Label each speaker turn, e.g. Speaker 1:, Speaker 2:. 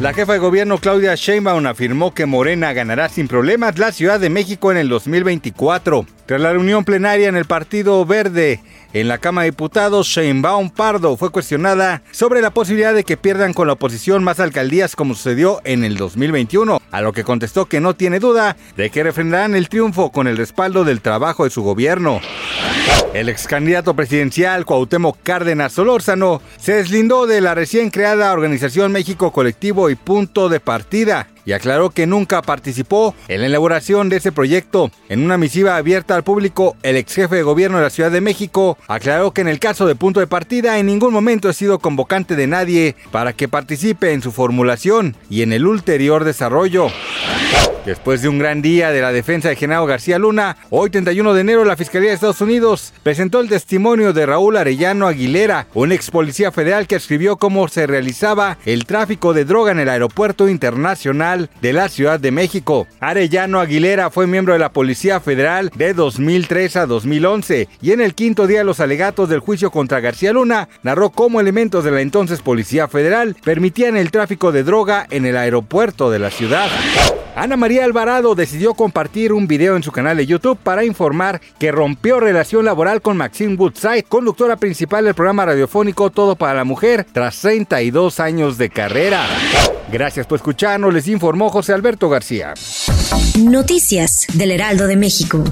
Speaker 1: La jefa de gobierno Claudia Sheinbaum afirmó que Morena ganará sin problemas la Ciudad de México en el 2024. Tras la reunión plenaria en el Partido Verde, en la Cámara de Diputados, Sheinbaum Pardo fue cuestionada sobre la posibilidad de que pierdan con la oposición más alcaldías como sucedió en el 2021, a lo que contestó que no tiene duda de que refrendarán el triunfo con el respaldo del trabajo de su gobierno. El ex candidato presidencial Cuauhtémoc Cárdenas Solórzano se deslindó de la recién creada Organización México Colectivo y Punto de Partida y aclaró que nunca participó en la elaboración de ese proyecto. En una misiva abierta al público, el ex jefe de gobierno de la Ciudad de México aclaró que en el caso de punto de partida en ningún momento ha sido convocante de nadie para que participe en su formulación y en el ulterior desarrollo. Después de un gran día de la defensa de Genaro García Luna, hoy 31 de enero la Fiscalía de Estados Unidos presentó el testimonio de Raúl Arellano Aguilera, un ex policía federal que escribió cómo se realizaba el tráfico de droga en el aeropuerto internacional de la Ciudad de México. Arellano Aguilera fue miembro de la Policía Federal de 2003 a 2011 y en el quinto día de los alegatos del juicio contra García Luna narró cómo elementos de la entonces Policía Federal permitían el tráfico de droga en el aeropuerto de la ciudad. Ana María Alvarado decidió compartir un video en su canal de YouTube para informar que rompió relación laboral con Maxine Woodside, conductora principal del programa radiofónico Todo para la Mujer, tras 32 años de carrera. Gracias por escucharnos, les informó José Alberto García.
Speaker 2: Noticias del Heraldo de México.